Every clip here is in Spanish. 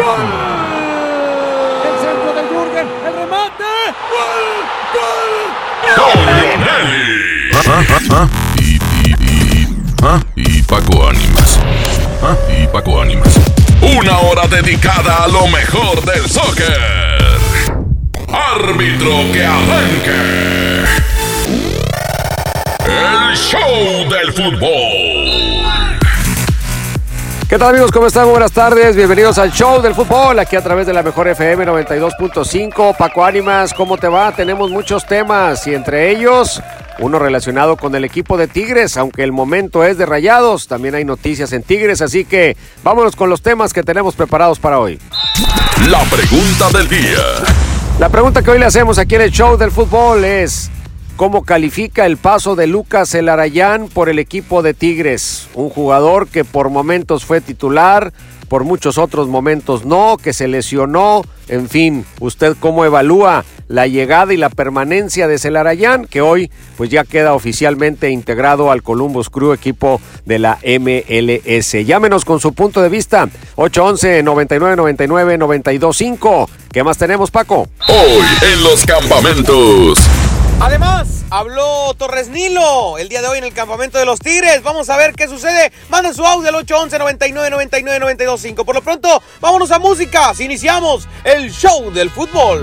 ¡Gol! El centro de Jürgen, el remate. ¡Gol! ¡Gol! Nelly. Y, y, y, y Paco Ánimas. Y Paco Ánimas. Una hora dedicada a lo mejor del soccer. Árbitro que arranque. El show del fútbol. ¿Qué tal amigos? ¿Cómo están? Buenas tardes, bienvenidos al show del fútbol, aquí a través de la mejor FM 92.5. Paco Ánimas, ¿cómo te va? Tenemos muchos temas y entre ellos uno relacionado con el equipo de Tigres, aunque el momento es de rayados, también hay noticias en Tigres, así que vámonos con los temas que tenemos preparados para hoy. La pregunta del día. La pregunta que hoy le hacemos aquí en el show del fútbol es, ¿cómo califica el paso de Lucas Elarayán por el equipo de Tigres? Un jugador que por momentos fue titular, por muchos otros momentos no, que se lesionó, en fin, ¿usted cómo evalúa la llegada y la permanencia de Celarayán, que hoy pues ya queda oficialmente integrado al Columbus Crew, equipo de la MLS? Llámenos con su punto de vista, 811-9999-925. ¿Qué más tenemos, Paco? Hoy en los campamentos. Además, habló Torres Nilo el día de hoy en el campamento de los Tigres. Vamos a ver qué sucede. Manden su audio al 811 99 99 925. Por lo pronto, vámonos a música. Si iniciamos el show del fútbol.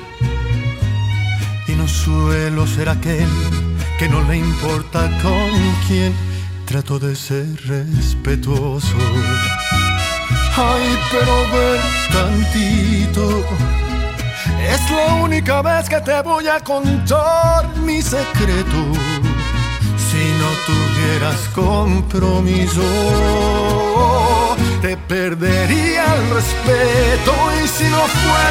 y no suelo ser aquel que no le importa con quién trato de ser respetuoso. Ay, pero ven tantito. Es la única vez que te voy a contar mi secreto. Si no tuvieras compromiso, te perdería el respeto. Y si no fuera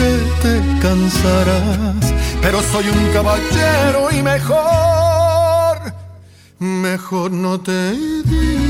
que te cansarás. Pero soy un caballero y mejor, mejor no te digo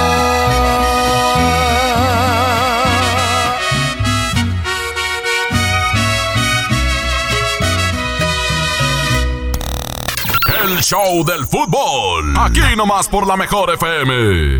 El show del fútbol. Aquí nomás por la mejor FM.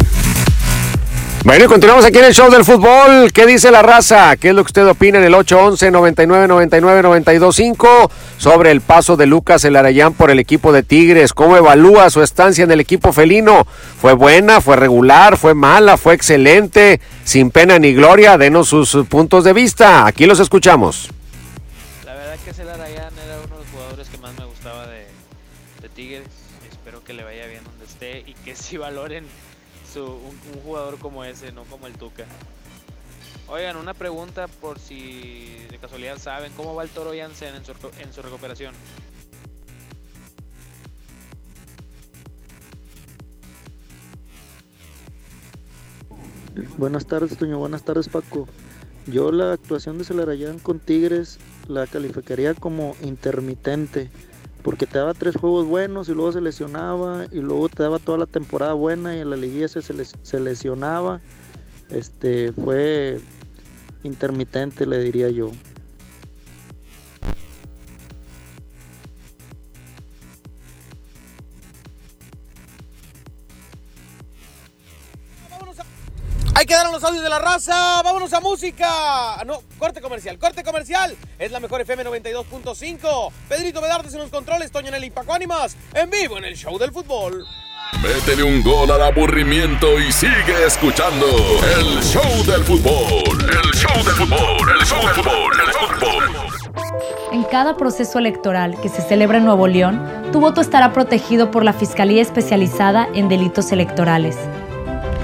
Bueno, y continuamos aquí en el show del fútbol. ¿Qué dice la raza? ¿Qué es lo que usted opina en el 811-9999-925 sobre el paso de Lucas El Arayán por el equipo de Tigres? ¿Cómo evalúa su estancia en el equipo felino? ¿Fue buena? ¿Fue regular? ¿Fue mala? ¿Fue excelente? Sin pena ni gloria, denos sus puntos de vista. Aquí los escuchamos. La verdad que Celar Arayán valoren su, un, un jugador como ese, no como el Tuca. Oigan, una pregunta por si de casualidad saben cómo va el Toro Jansen en su, en su recuperación. Buenas tardes, Toño. Buenas tardes, Paco. Yo la actuación de Celarayán con Tigres la calificaría como intermitente, porque te daba tres juegos buenos y luego se lesionaba y luego te daba toda la temporada buena y en la liguilla se, se les- se lesionaba. Este fue intermitente, le diría yo. Los audios de la raza. Vámonos a música. Ah, No, corte comercial. Corte comercial. Es la mejor FM 92.5. Pedrito Medardes en los controles. Toño Nelly y Paco Ánimas. En vivo en el show del fútbol. Métele un gol al aburrimiento y sigue escuchando el show del fútbol. El show del fútbol. El show del fútbol. El fútbol. En cada proceso electoral que se celebra en Nuevo León, tu voto estará protegido por la Fiscalía Especializada en Delitos Electorales.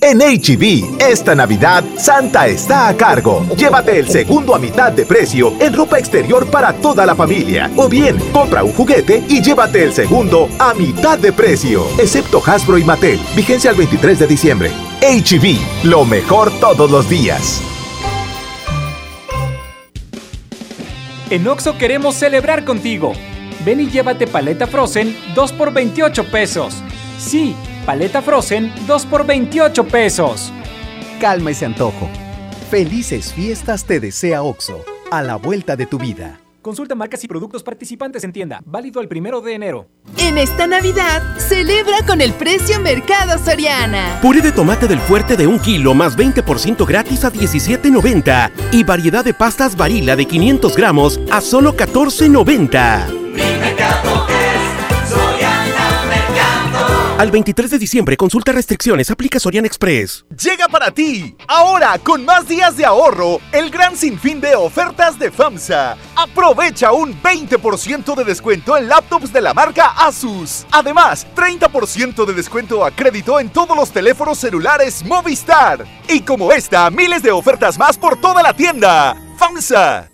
En HB, esta Navidad, Santa está a cargo. Llévate el segundo a mitad de precio en ropa exterior para toda la familia. O bien, compra un juguete y llévate el segundo a mitad de precio. Excepto Hasbro y Mattel. Vigencia el 23 de diciembre. HB, lo mejor todos los días. En Oxo queremos celebrar contigo. Ven y llévate paleta Frozen 2 por 28 pesos. Sí, paleta Frozen 2 por 28 pesos. Calma ese antojo. Felices fiestas te desea OXO, a la vuelta de tu vida. Consulta marcas y productos participantes en tienda. Válido el primero de enero. En esta Navidad, celebra con el precio Mercado Soriana. Puré de tomate del fuerte de un kilo más 20% gratis a 17.90. Y variedad de pastas varila de 500 gramos a solo 14.90. Al 23 de diciembre, consulta restricciones, aplica Sorian Express. Llega para ti, ahora con más días de ahorro, el gran sinfín de ofertas de FAMSA. Aprovecha un 20% de descuento en laptops de la marca Asus. Además, 30% de descuento a crédito en todos los teléfonos celulares Movistar. Y como esta, miles de ofertas más por toda la tienda. FAMSA.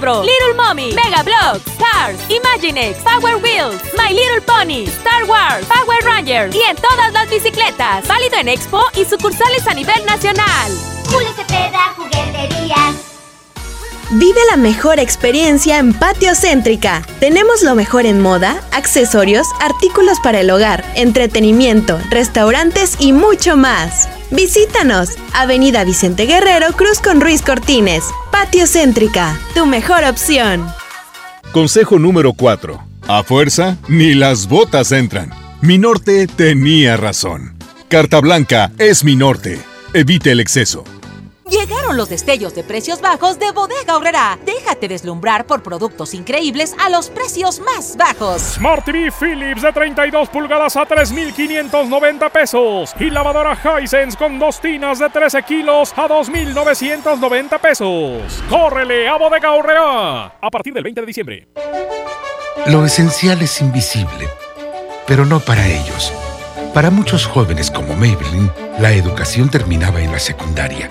Little Mommy, Mega Bloks, Cars, Imaginext, Power Wheels, My Little Pony, Star Wars, Power Rangers y en todas las bicicletas. Válido en Expo y sucursales a nivel nacional. Julio Cepeda. Vive la mejor experiencia en Patio Céntrica. Tenemos lo mejor en moda, accesorios, artículos para el hogar, entretenimiento, restaurantes y mucho más. Visítanos, Avenida Vicente Guerrero, Cruz con Ruiz Cortines. Patio Céntrica, tu mejor opción. Consejo número 4. A fuerza, ni las botas entran. Mi norte tenía razón. Carta Blanca es mi norte. Evite el exceso. Llegaron los destellos de precios bajos de Bodega Obrera. Déjate deslumbrar por productos increíbles a los precios más bajos. Smart TV Philips de 32 pulgadas a 3,590 pesos. Y lavadora Hisense con dos tinas de 13 kilos a 2,990 pesos. ¡Córrele a Bodega Obrera! A partir del 20 de diciembre. Lo esencial es invisible, pero no para ellos. Para muchos jóvenes como Maybelline, la educación terminaba en la secundaria.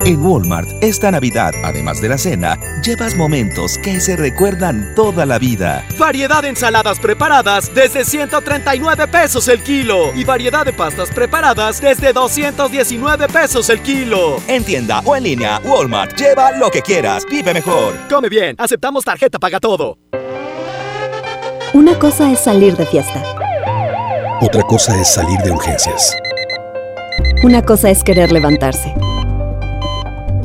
En Walmart, esta Navidad, además de la cena, llevas momentos que se recuerdan toda la vida. Variedad de ensaladas preparadas desde 139 pesos el kilo. Y variedad de pastas preparadas desde 219 pesos el kilo. En tienda o en línea, Walmart, lleva lo que quieras, vive mejor. Come bien, aceptamos tarjeta paga todo. Una cosa es salir de fiesta. Otra cosa es salir de urgencias. Una cosa es querer levantarse.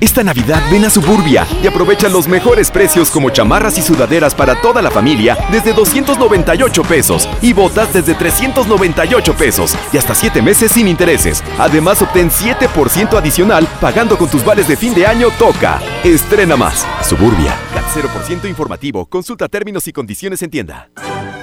Esta Navidad ven a Suburbia y aprovecha los mejores precios como chamarras y sudaderas para toda la familia desde 298 pesos y botas desde 398 pesos y hasta 7 meses sin intereses. Además obtén 7% adicional pagando con tus vales de fin de año Toca. Estrena más. Suburbia. CAT 0% informativo. Consulta términos y condiciones en tienda.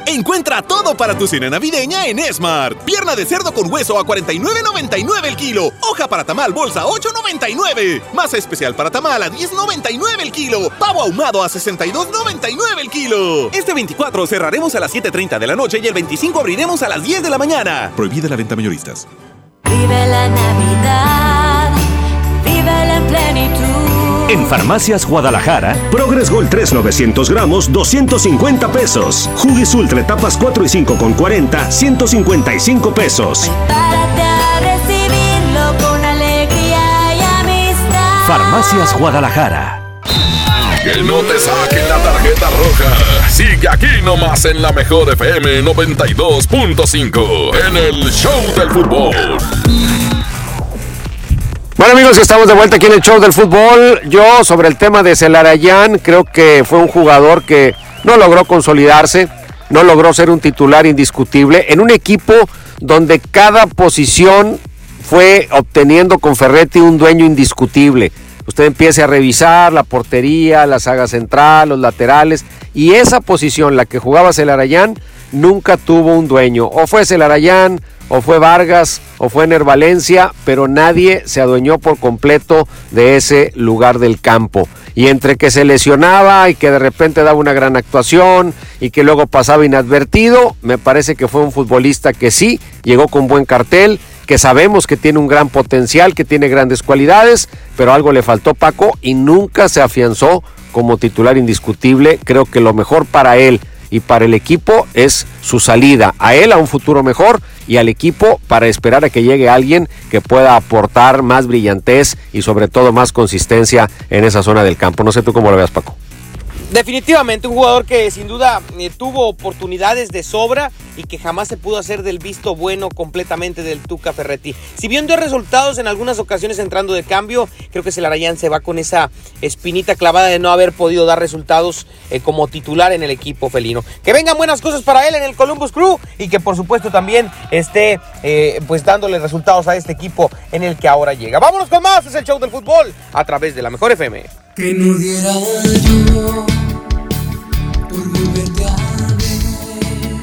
Encuentra todo para tu cena navideña en Smart. Pierna de cerdo con hueso a 49.99 el kilo. Hoja para tamal bolsa 8.99. Masa especial para tamal a 10.99 el kilo. Pavo ahumado a 62.99 el kilo. Este 24 cerraremos a las 7.30 de la noche y el 25 abriremos a las 10 de la mañana. Prohibida la venta mayoristas. Vive la Navidad, vive la plenitud. En Farmacias Guadalajara, Progress Gold 3 900 gramos, 250 pesos. Jugis Ultra etapas 4 y 5 con 40, 155 pesos. recibirlo con alegría y amistad. Farmacias Guadalajara. Que no te saquen la tarjeta roja. Sigue aquí nomás en la mejor FM 92.5 en el Show del Fútbol. Bueno amigos, estamos de vuelta aquí en el show del fútbol. Yo sobre el tema de Celarayán, creo que fue un jugador que no logró consolidarse, no logró ser un titular indiscutible en un equipo donde cada posición fue obteniendo con Ferretti un dueño indiscutible. Usted empiece a revisar la portería, la saga central, los laterales, y esa posición, la que jugaba Celarayán, nunca tuvo un dueño. O fue Celarayán, o fue Vargas, o fue Ener Valencia, pero nadie se adueñó por completo de ese lugar del campo. Y entre que se lesionaba y que de repente daba una gran actuación y que luego pasaba inadvertido, me parece que fue un futbolista que sí llegó con buen cartel que sabemos que tiene un gran potencial, que tiene grandes cualidades, pero algo le faltó Paco y nunca se afianzó como titular indiscutible. Creo que lo mejor para él y para el equipo es su salida, a él a un futuro mejor y al equipo para esperar a que llegue alguien que pueda aportar más brillantez y sobre todo más consistencia en esa zona del campo. No sé tú cómo lo veas, Paco. Definitivamente un jugador que sin duda eh, tuvo oportunidades de sobra y que jamás se pudo hacer del visto bueno completamente del Tuca Ferretti. Si bien dio resultados en algunas ocasiones entrando de cambio, creo que Celarayán se va con esa espinita clavada de no haber podido dar resultados eh, como titular en el equipo felino. Que vengan buenas cosas para él en el Columbus Crew y que por supuesto también esté eh, pues dándole resultados a este equipo en el que ahora llega. Vámonos con más, es el show del fútbol a través de la mejor FM. Que no diera yo por volverte a ver,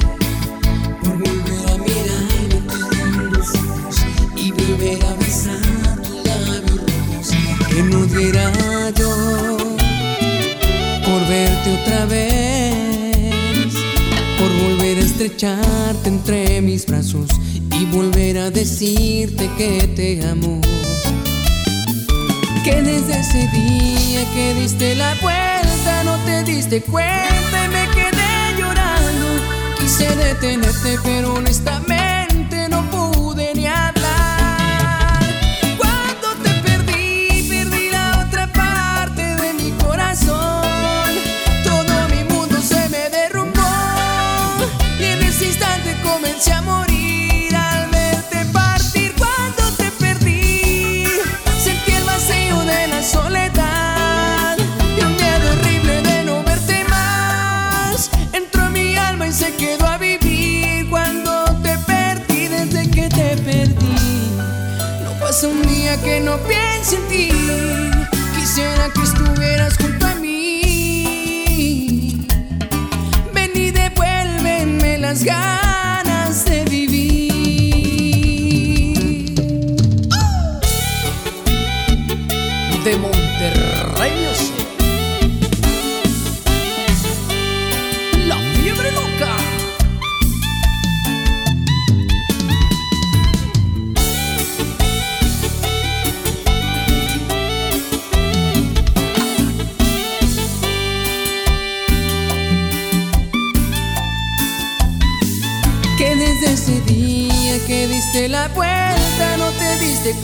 por volver a mirarte en los ojos y volver a besar tus labios rojos. Que no diera yo por verte otra vez, por volver a estrecharte entre mis brazos y volver a decirte que te amo. Que desde ese día que diste la vuelta no te diste cuenta y me quedé llorando. Quise detenerte pero honestamente no pude día que no piense en ti. Quisiera que estuvieras junto a mí. Ven y devuélveme las ganas. De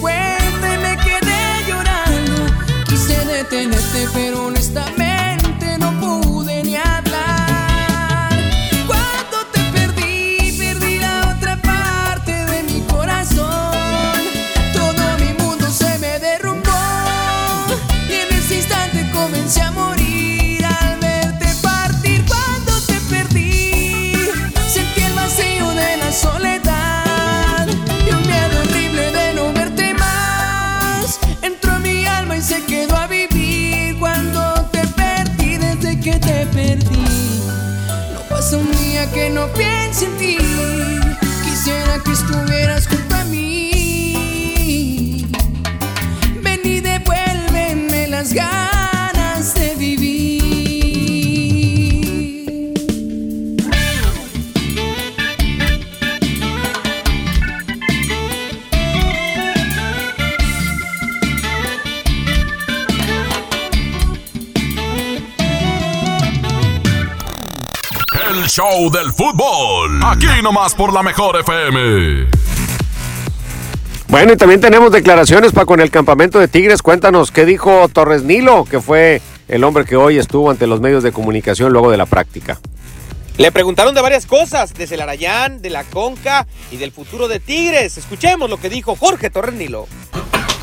cuenta y me quedé llorando. Quise detenerte pero honestamente no piense en ti. Quisiera que estuvieras junto a mí. Ven y devuélveme las ganas show del fútbol. Aquí nomás por la mejor FM. Bueno, y también tenemos declaraciones para con el campamento de Tigres. Cuéntanos qué dijo Torres Nilo, que fue el hombre que hoy estuvo ante los medios de comunicación luego de la práctica. Le preguntaron de varias cosas, de Celarayán, de la Conca y del futuro de Tigres. Escuchemos lo que dijo Jorge Torres Nilo.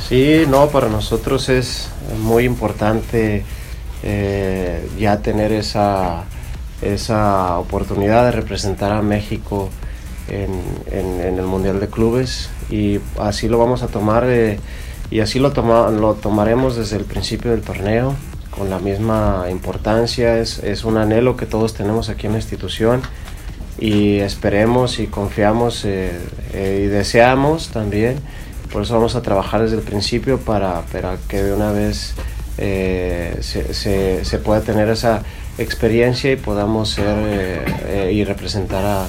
Sí, no, para nosotros es muy importante eh, ya tener esa, esa oportunidad de representar a México en, en- en el Mundial de Clubes y así lo vamos a tomar eh, y así lo, toma- lo tomaremos desde el principio del torneo con la misma importancia. Es, es un anhelo que todos tenemos aquí en la institución y esperemos y confiamos eh, eh, y deseamos también. Por eso vamos a trabajar desde el principio para, para que de una vez eh, se, se- se pueda tener esa experiencia y podamos ser eh, eh, y representar a,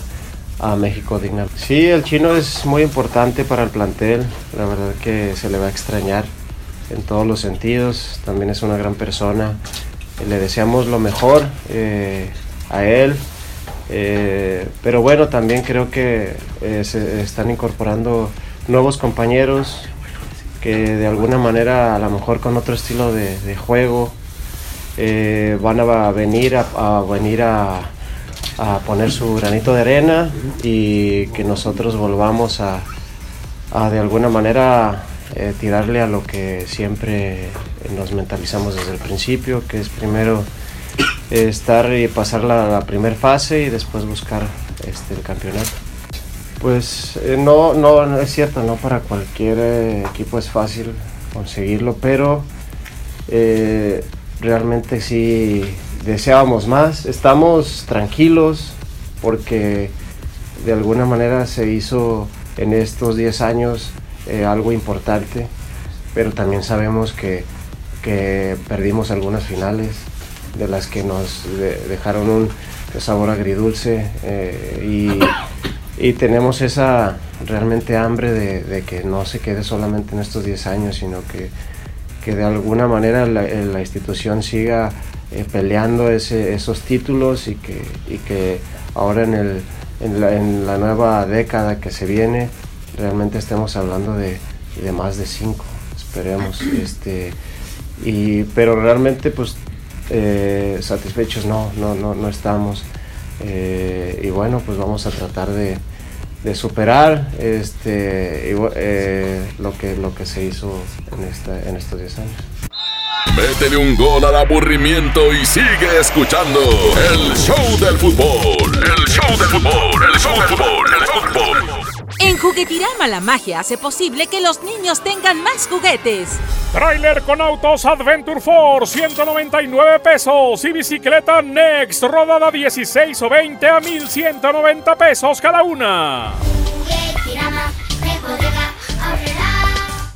a México digna. Sí, el chino es muy importante para el plantel, la verdad que se le va a extrañar en todos los sentidos, también es una gran persona, le deseamos lo mejor eh, a él, eh, pero bueno, también creo que se están incorporando nuevos compañeros que de alguna manera, a lo mejor con otro estilo de juego, eh, van a venir a, venir a, poner su granito de arena y que nosotros volvamos a, de alguna manera eh, tirarle a lo que siempre nos mentalizamos desde el principio, que es primero estar y pasar la, primera fase y después buscar este, el campeonato. Pues eh, no, no, es cierto, no para cualquier equipo es fácil conseguirlo, pero realmente sí deseábamos más. Estamos tranquilos porque de alguna manera se hizo en estos 10 años eh, algo importante, pero también sabemos que, que perdimos algunas finales de las que nos de- dejaron un sabor agridulce eh, y, y tenemos esa realmente hambre de que no se quede solamente en estos 10 años, sino que, que de alguna manera la, eh, la institución siga eh, peleando ese- esos títulos y que, y que ahora en, el, en, la, en la nueva década que se viene realmente estemos hablando de, de más de cinco, esperemos. Este, y, pero realmente pues eh, satisfechos no, no, no, no estamos. Eh, y bueno, pues vamos a tratar de, de superar este, eh, lo, que, lo que se hizo en, esta, en estos 10 años. Métele un gol al aburrimiento y sigue escuchando el show del fútbol. El show del fútbol, el show del fútbol, el fútbol. En Juguetirama la magia hace posible que los niños tengan más juguetes. Trailer con autos Adventure Force, 199 pesos. Y bicicleta Next, rodada 16 o 20 a 1190 pesos cada una.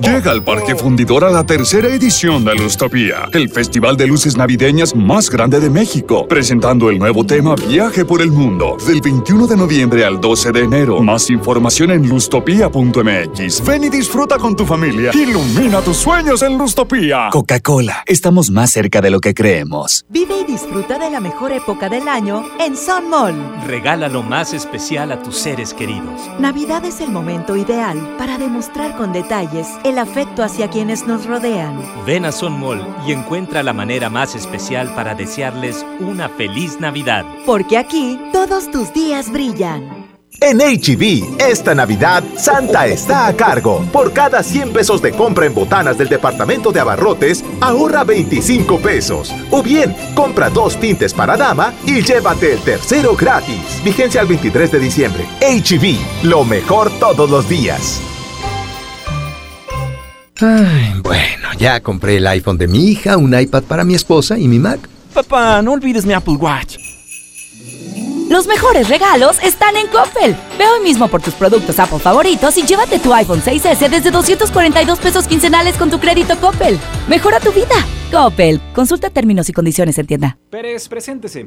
Llega al Parque Fundidor a la tercera edición de Lustopía, el festival de luces navideñas más grande de México, presentando el nuevo tema Viaje por el Mundo, del 21 de noviembre al 12 de enero. Más información en lustopía.mx. Ven y disfruta con tu familia. Ilumina tus sueños en Lustopía. Coca-Cola, estamos más cerca de lo que creemos. Vive y disfruta de la mejor época del año en Sun Mall. Regala lo más especial a tus seres queridos. Navidad es el momento ideal para demostrar con detalles el afecto hacia quienes nos rodean. Ven a Son Mall y encuentra la manera más especial para desearles una feliz Navidad. Porque aquí todos tus días brillan. En HB, esta Navidad, Santa está a cargo. Por cada 100 pesos de compra en botanas del departamento de abarrotes, ahorra 25 pesos. O bien, compra dos tintes para dama y llévate el tercero gratis. Vigencia al 23 de diciembre. HB, lo mejor todos los días. Ay, bueno, ya compré el iPhone de mi hija, un iPad para mi esposa y mi Mac. Papá, no olvides mi Apple Watch. Los mejores regalos están en Coppel. Ve hoy mismo por tus productos Apple favoritos y llévate tu iPhone 6S desde 242 pesos quincenales con tu crédito Coppel. Mejora tu vida. Coppel. Consulta términos y condiciones en tienda. Pérez, preséntese.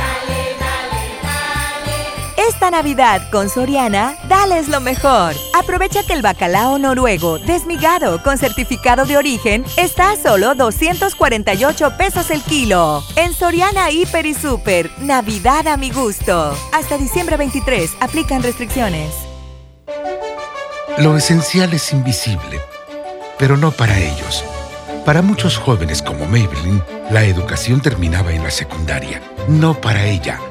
Esta Navidad con Soriana, dales lo mejor. Aprovecha que el bacalao noruego desmigado con certificado de origen está a solo 248 pesos el kilo. En Soriana Hiper y Super, Navidad a mi gusto. Hasta diciembre 23, aplican restricciones. Lo esencial es invisible, pero no para ellos. Para muchos jóvenes como Maybelline, la educación terminaba en la secundaria. No para ella.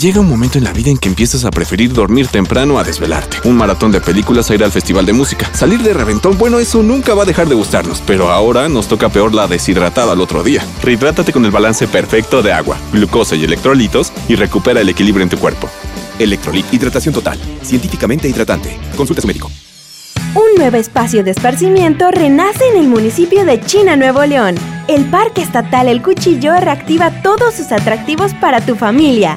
Llega un momento en la vida en que empiezas a preferir dormir temprano a desvelarte. Un maratón de películas a ir al festival de música. Salir de reventón, bueno, eso nunca va a dejar de gustarnos, pero ahora nos toca peor la deshidratada al otro día. Rehidrátate con el balance perfecto de agua, glucosa y electrolitos y recupera el equilibrio en tu cuerpo. Electrolit Hidratación Total. Científicamente hidratante. Consulta a su médico. Un nuevo espacio de esparcimiento renace en el municipio de China, Nuevo León. El Parque Estatal El Cuchillo reactiva todos sus atractivos para tu familia.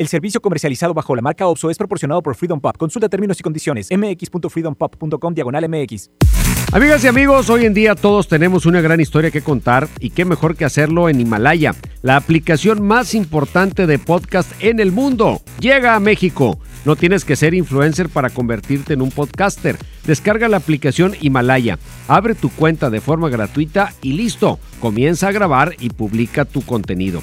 El servicio comercializado bajo la marca OPSO es proporcionado por Freedom Pop. Consulta términos y condiciones. mx.freedompop.com diagonal mx. Amigas y amigos, hoy en día todos tenemos una gran historia que contar y qué mejor que hacerlo en Himalaya, la aplicación más importante de podcast en el mundo. Llega a México. No tienes que ser influencer para convertirte en un podcaster. Descarga la aplicación Himalaya, abre tu cuenta de forma gratuita y listo. Comienza a grabar y publica tu contenido.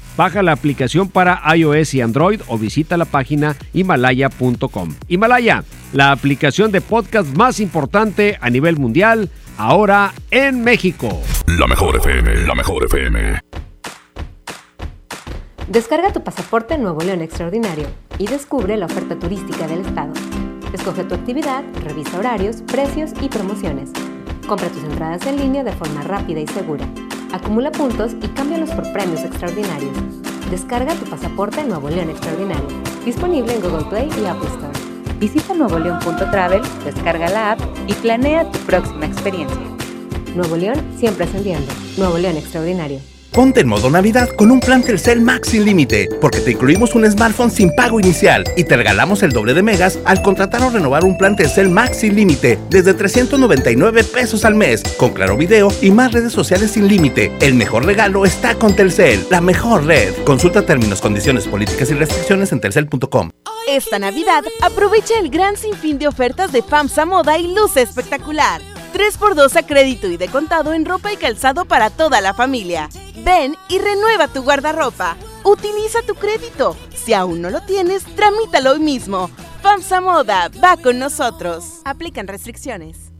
Baja la aplicación para iOS y Android o visita la página himalaya.com. Himalaya, la aplicación de podcast más importante a nivel mundial, ahora en México. La mejor FM, la mejor FM. Descarga tu pasaporte Nuevo León Extraordinario y descubre la oferta turística del estado. Escoge tu actividad, revisa horarios, precios y promociones. Compra tus entradas en línea de forma rápida y segura. Acumula puntos y cámbialos por premios extraordinarios. Descarga tu pasaporte Nuevo León Extraordinario. Disponible en Google Play y Apple Store. Visita nuevoleón.travel, descarga la app y planea tu próxima experiencia. Nuevo León siempre ascendiendo. Nuevo León Extraordinario. Ponte en modo Navidad con un plan Telcel Max sin límite, porque te incluimos un smartphone sin pago inicial y te regalamos el doble de megas al contratar o renovar un plan Telcel Max sin límite desde 399 pesos al mes, con claro video y más redes sociales sin límite. El mejor regalo está con Telcel, la mejor red. Consulta términos, condiciones, políticas y restricciones en telcel.com. Esta Navidad, aprovecha el gran sinfín de ofertas de FAMSA Moda y Luce Espectacular. 3x2 a crédito y de contado en ropa y calzado para toda la familia. Ven y renueva tu guardarropa. Utiliza tu crédito. Si aún no lo tienes, tramítalo hoy mismo. FAMSA Moda va con nosotros. Aplican restricciones.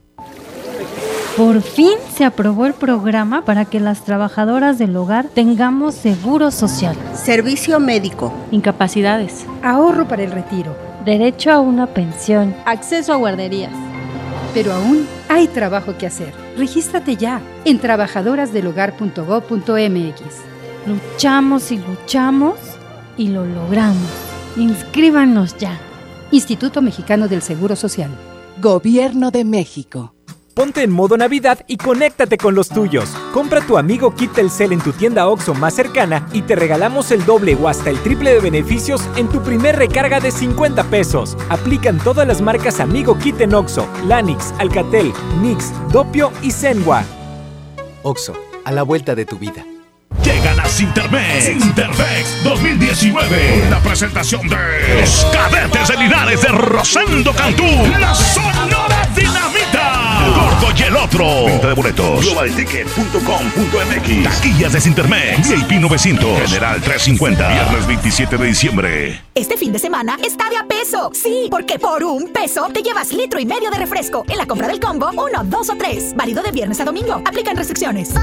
Por fin se aprobó el programa para que las trabajadoras del hogar tengamos seguro social, servicio médico, incapacidades, ahorro para el retiro, derecho a una pensión, acceso a guarderías. Pero aún hay trabajo que hacer. Regístrate ya en trabajadorasdelhogar.gov.mx. Luchamos y luchamos y lo logramos. Inscríbanos ya. Instituto Mexicano del Seguro Social. Gobierno de México. Ponte en modo Navidad y conéctate con los tuyos. Compra tu amigo Kit Telcel en tu tienda OXO más cercana y te regalamos el doble o hasta el triple de beneficios en tu primer recarga de 50 pesos. Aplican todas las marcas Amigo Kit en OXO, Lanix, Alcatel, Nix, Dopio y Zenwa. OXO, a la vuelta de tu vida. Llegan a Sintermex. Sintermex 2019. La presentación de los cadetes de Linares de Rosendo Cantú. La Sonora Dinamita. El Gordo y el otro. Venta de boletos. Globalticket.com.mx. Taquillas de Sintermex. VIP 900. General 350. Viernes 27 de diciembre. Este fin de semana está de a peso. Sí, porque por un peso te llevas litro y medio de refresco. En la compra del combo, uno, dos o tres. Válido de viernes a domingo. Aplican restricciones.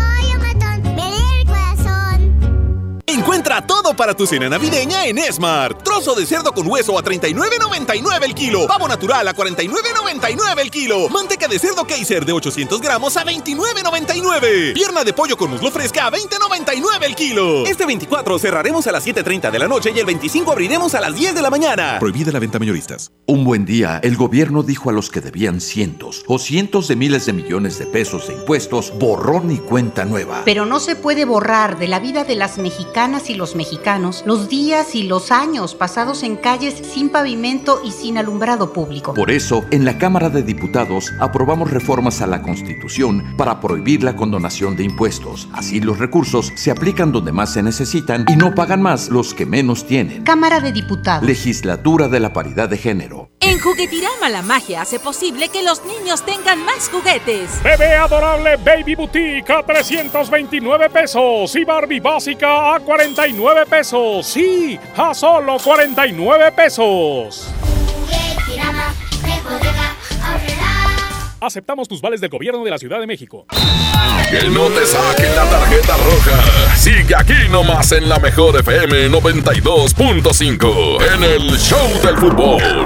Encuentra todo para tu cena navideña en Smart. Trozo de cerdo con hueso a 39.99 el kilo. Pavo natural a 49.99 el kilo. Manteca de cerdo Kaiser de 800 gramos a 29.99. Pierna de pollo con muslo fresca a 20.99 el kilo. Este 24 cerraremos a las 7.30 de la noche y el 25 abriremos a las 10 de la mañana. Prohibida la venta mayoristas. Un buen día, el gobierno dijo a los que debían cientos o cientos de miles de millones de pesos de impuestos, borrón y cuenta nueva. Pero no se puede borrar de la vida de las mexicanas y los mexicanos los días y los años pasados en calles sin pavimento y sin alumbrado público. Por eso, en la Cámara de Diputados aprobamos reformas a la Constitución para prohibir la condonación de impuestos. Así los recursos se aplican donde más se necesitan y no pagan más los que menos tienen. Cámara de Diputados. Legislatura de la Paridad de Género. En Juguetirama la magia hace posible que los niños tengan más juguetes. Bebé adorable Baby Boutique a 329 pesos y Barbie básica a 49 pesos. Sí, a solo 49 pesos. Aceptamos tus vales del gobierno de la Ciudad de México. Que no te saquen la tarjeta roja. Sigue aquí nomás en la mejor FM 92.5 en el Show del Fútbol.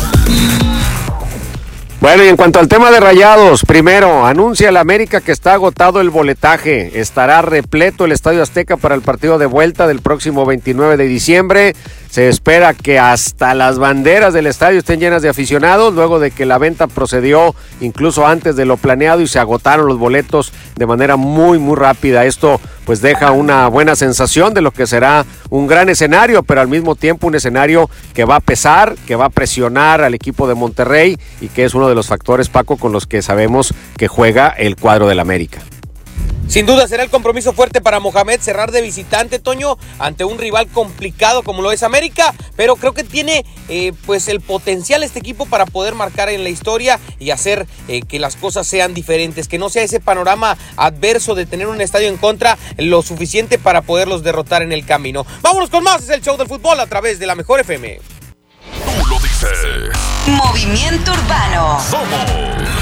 Bueno, y en cuanto al tema de rayados, primero, anuncia el América que está agotado el boletaje. Estará repleto el Estadio Azteca para el partido de vuelta del próximo 29 de diciembre. Se espera que hasta las banderas del estadio estén llenas de aficionados, luego de que la venta procedió incluso antes de lo planeado y se agotaron los boletos de manera muy, muy rápida. Esto pues deja una buena sensación de lo que será un gran escenario, pero al mismo tiempo un escenario que va a pesar, que va a presionar al equipo de Monterrey y que es uno de los factores, Paco, con los que sabemos que juega el cuadro del América. Sin duda será el compromiso fuerte para Mohamed cerrar de visitante, Toño, ante un rival complicado como lo es América, pero creo que tiene eh, pues el potencial este equipo para poder marcar en la historia y hacer eh, que las cosas sean diferentes, que no sea ese panorama adverso de tener un estadio en contra lo suficiente para poderlos derrotar en el camino. Vámonos con más, es el show del fútbol a través de la mejor FM. Tú lo dices. Movimiento Urbano. Somos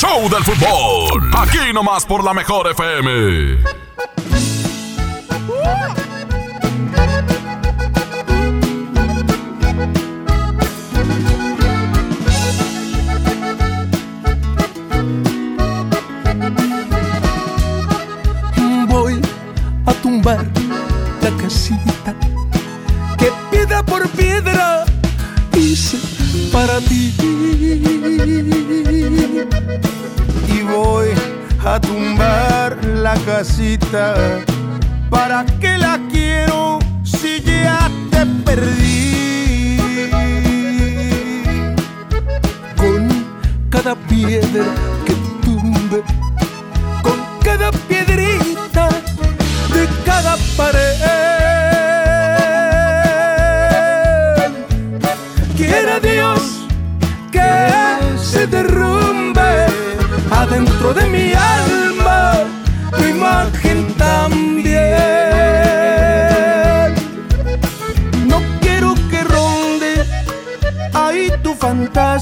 show del fútbol. Aquí nomás por la mejor FM. Casita. ¿Para qué la quiero si ya te perdí? Con cada piedra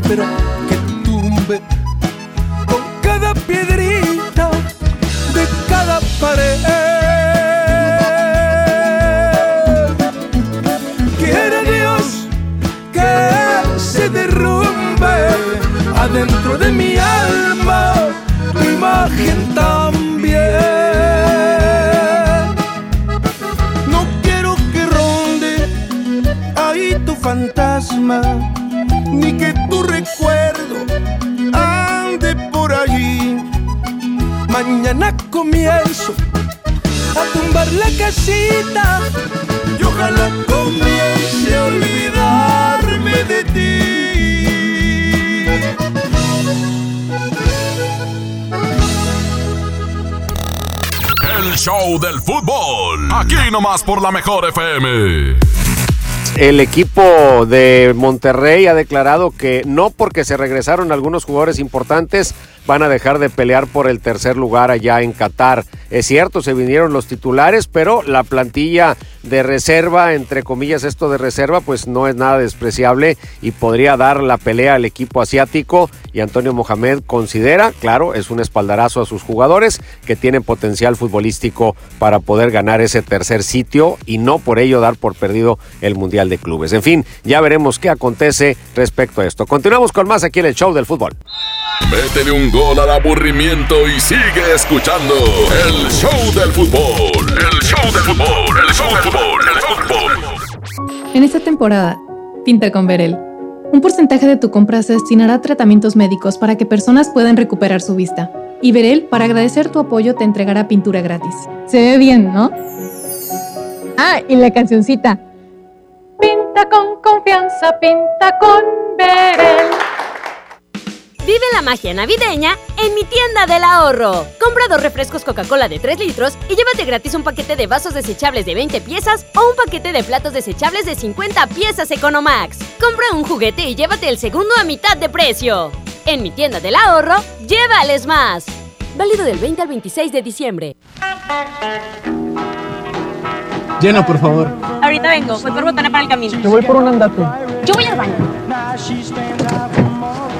Cada Por la mejor FM. El equipo de Monterrey ha declarado que no porque se regresaron algunos jugadores importantes van a dejar de pelear por el tercer lugar allá en Qatar. Es cierto, se vinieron los titulares, pero la plantilla de reserva, entre comillas esto de reserva, pues no es nada despreciable y podría dar la pelea al equipo asiático. Y Antonio Mohamed considera, claro, es un espaldarazo a sus jugadores que tienen potencial futbolístico para poder ganar ese tercer sitio y no por ello dar por perdido el Mundial de Clubes. En fin, ya veremos qué acontece respecto a esto. Continuamos con más aquí en el show del fútbol. Al aburrimiento y sigue escuchando el show del fútbol. El show del fútbol, el show del fútbol, el fútbol. En esta temporada, pinta con Verel. Un porcentaje de tu compra se destinará a tratamientos médicos para que personas puedan recuperar su vista. Y Verel, para agradecer tu apoyo, te entregará pintura gratis. Se ve bien, ¿no? Ah, y la cancioncita. Pinta con confianza, pinta con Verel. Vive la magia navideña en mi tienda del ahorro. Compra dos refrescos Coca-Cola de 3 litros y llévate gratis un paquete de vasos desechables de 20 piezas o un paquete de platos desechables de 50 piezas Economax. Compra un juguete y llévate el segundo a mitad de precio. En mi tienda del ahorro, llévales más. Válido del 20 al 26 de diciembre. Llena, por favor. Ahorita vengo, voy por botana para el camino. Te voy por un andate. Yo voy al baño.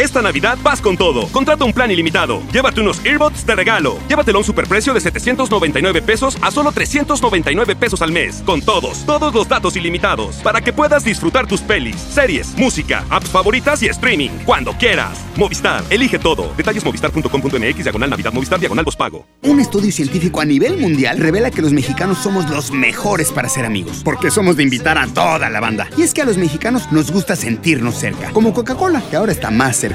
Esta Navidad vas con todo. Contrata un plan ilimitado. Llévate unos earbuds de regalo. Llévatelo a un superprecio de 799 pesos a solo 399 pesos al mes. Con todos, todos los datos ilimitados. Para que puedas disfrutar tus pelis, series, música, apps favoritas y streaming. Cuando quieras. Movistar, elige todo. Detalles movistar.com.mx, diagonal Navidad, Movistar, diagonal pago. Un estudio científico a nivel mundial revela que los mexicanos somos los mejores para ser amigos. Porque somos de invitar a toda la banda. Y es que a los mexicanos nos gusta sentirnos cerca. Como Coca-Cola, que ahora está más cerca.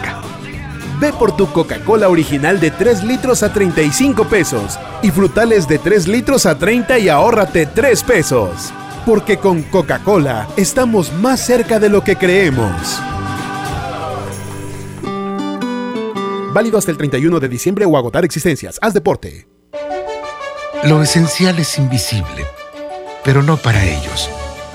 Ve por tu Coca-Cola original de 3 litros a 35 pesos y frutales de 3 litros a 30 y ahórrate 3 pesos. Porque con Coca-Cola estamos más cerca de lo que creemos. Válido hasta el 31 de diciembre o agotar existencias. Haz deporte. Lo esencial es invisible, pero no para ellos.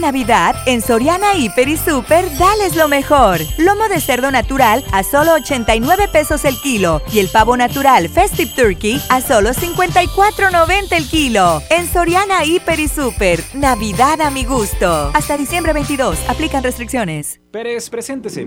Navidad, en Soriana Hiper y Super, dales lo mejor. Lomo de cerdo natural a solo 89 pesos el kilo y el pavo natural Festive Turkey a solo 54.90 el kilo. En Soriana Hiper y Super, Navidad a mi gusto. Hasta diciembre 22, aplican restricciones. Pérez, preséntese.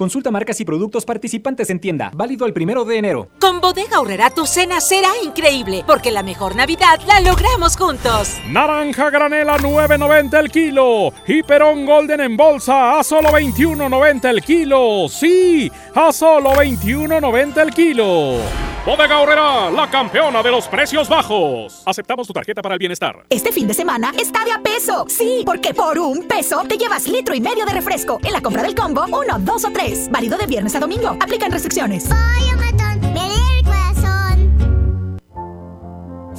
Consulta marcas y productos participantes en tienda. Válido el primero de enero. Con Bodega Aurrera tu cena será increíble, porque la mejor Navidad la logramos juntos. Naranja granela 9.90 el kilo. Y Perón Golden en bolsa a solo 21.90 el kilo. Sí, a solo 21.90 el kilo. Bodega Aurrera, la campeona de los precios bajos. Aceptamos tu tarjeta para el bienestar. Este fin de semana está de a peso. Sí, porque por un peso te llevas litro y medio de refresco. En la compra del combo, uno, dos o tres. Válido de viernes a domingo. Aplican restricciones.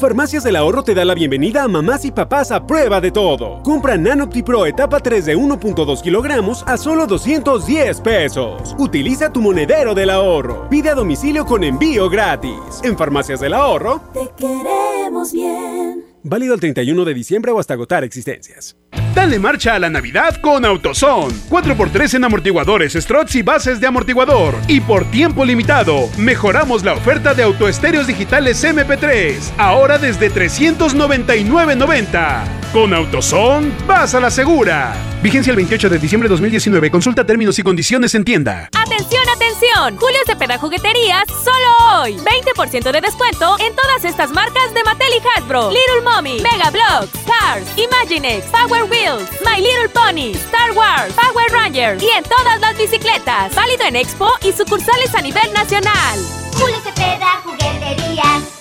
Farmacias del Ahorro te da la bienvenida a mamás y papás a prueba de todo. Compra Nanopti-Pro etapa 3 de 1.2 kilogramos a solo 210 pesos. Utiliza tu monedero del ahorro. Pide a domicilio con envío gratis. En Farmacias del Ahorro, Te queremos bien. válido el 31 de diciembre o hasta agotar existencias. Dale marcha a la Navidad con AutoZone. 4x3 en amortiguadores, struts y bases de amortiguador. Y por tiempo limitado, mejoramos la oferta de autoestéreos digitales MP3. Ahora desde 399.90. Con AutoZone, vas a la segura. Vigencia el 28 de diciembre de 2019. Consulta términos y condiciones en tienda. Atención, atención. Julio Cepeda Jugueterías solo hoy. 20% de descuento en todas estas marcas de Mattel y Hasbro. Little Mommy, Mega Bloks, Cars, Imaginext, Power Wheels, My Little Pony, Star Wars, Power Rangers y en todas las bicicletas. Válido en Expo y sucursales a nivel nacional. Julio Cepeda, jugueterías.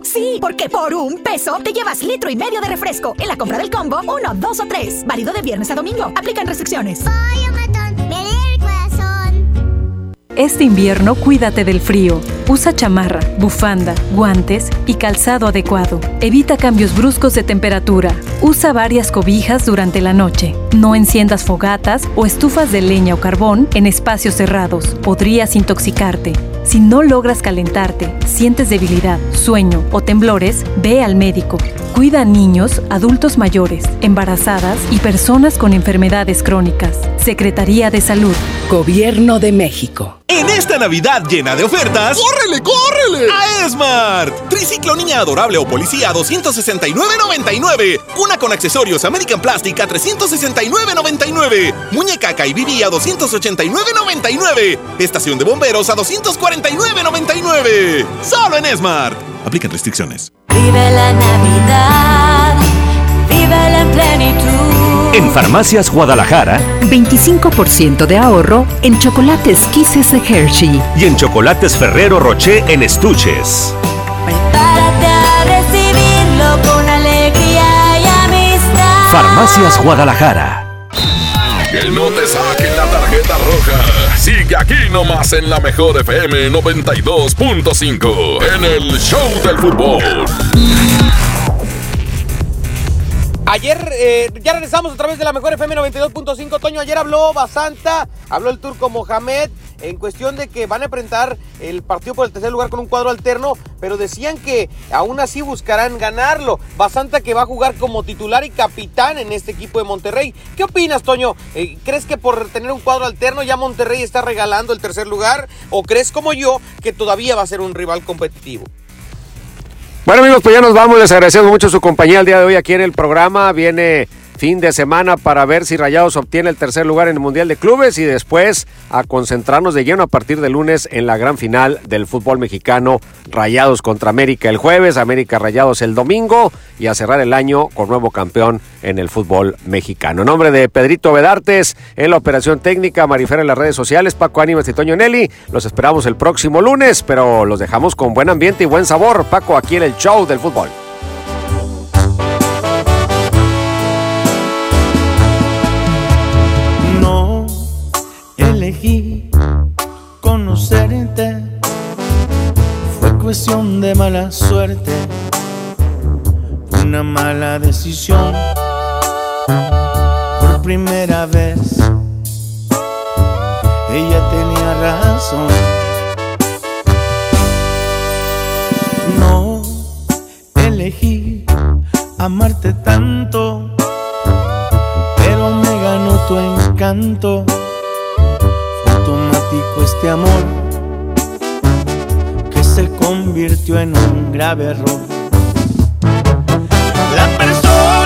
Peso. Sí, porque por un peso te llevas litro y medio de refresco. En la compra del combo, uno, dos o tres. Válido de viernes a domingo. Aplican restricciones. Este invierno cuídate del frío. Usa chamarra, bufanda, guantes y calzado adecuado. Evita cambios bruscos de temperatura. Usa varias cobijas durante la noche. No enciendas fogatas o estufas de leña o carbón en espacios cerrados. Podrías intoxicarte. Si no logras calentarte, sientes debilidad, sueño o temblores, ve al médico. Cuida a niños, adultos mayores, embarazadas y personas con enfermedades crónicas. Secretaría de Salud. Gobierno de México. En esta Navidad llena de ofertas, ¡córrele, córrele! A Esmart. Triciclo niña adorable o policía a 269.99. Una con accesorios American Plastic a 369.99. Muñeca Kaibibi a 289.99. Estación de bomberos a 249.99. Solo en Esmart. Aplican restricciones. Vive la Navidad, vive en plenitud. En Farmacias Guadalajara 25% de ahorro en chocolates Kisses de Hershey. y en Chocolates Ferrero Rocher en estuches. Prepárate a recibirlo con alegría y amistad. Farmacias Guadalajara. Que no te saquen la tarjeta roja. Sigue aquí nomás en la mejor FM 92.5 en el Show del Fútbol. Ayer, eh, ya regresamos a través de la mejor FM 92.5. Toño, ayer habló Basanta, habló el turco Mohamed en cuestión de que van a enfrentar el partido por el tercer lugar con un cuadro alterno, pero decían que aún así buscarán ganarlo. Basanta que va a jugar como titular y capitán en este equipo de Monterrey. ¿Qué opinas, Toño? Eh, ¿Crees que por tener un cuadro alterno ya Monterrey está regalando el tercer lugar? ¿O crees como yo que todavía va a ser un rival competitivo? Bueno amigos, pues ya nos vamos. Les agradecemos mucho su compañía el día de hoy aquí en el programa. Viene fin de semana para ver si Rayados obtiene el tercer lugar en el Mundial de Clubes y después a concentrarnos de lleno a partir de lunes en la gran final del fútbol mexicano. Rayados contra América el jueves, América Rayados el domingo y a cerrar el año con nuevo campeón en el fútbol mexicano. En nombre de Pedrito Vedartes en la operación técnica, Marifera en las redes sociales, Paco Ánimas y Toño Nelly. Los esperamos el próximo lunes, pero los dejamos con buen ambiente y buen sabor. Paco, aquí en el show del fútbol. Conocerte, fue cuestión de mala suerte, una mala decisión. Por primera vez, ella tenía razón. No elegí amarte tanto pero me ganó tu encanto. Este amor que se convirtió en un grave error. La persona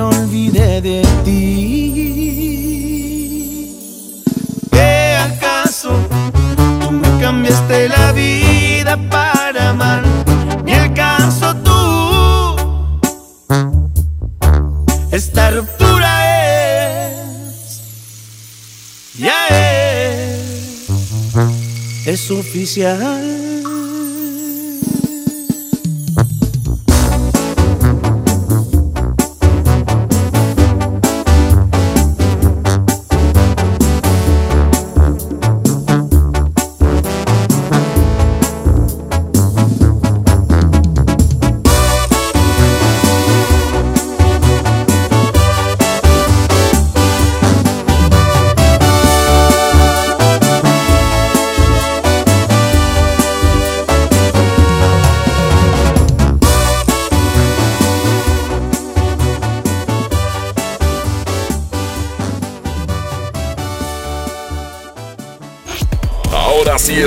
Olvidé de ti. ¿Qué acaso tú me cambiaste la vida para amar? Ni el caso tú. Esta ruptura es, ya es, es oficial.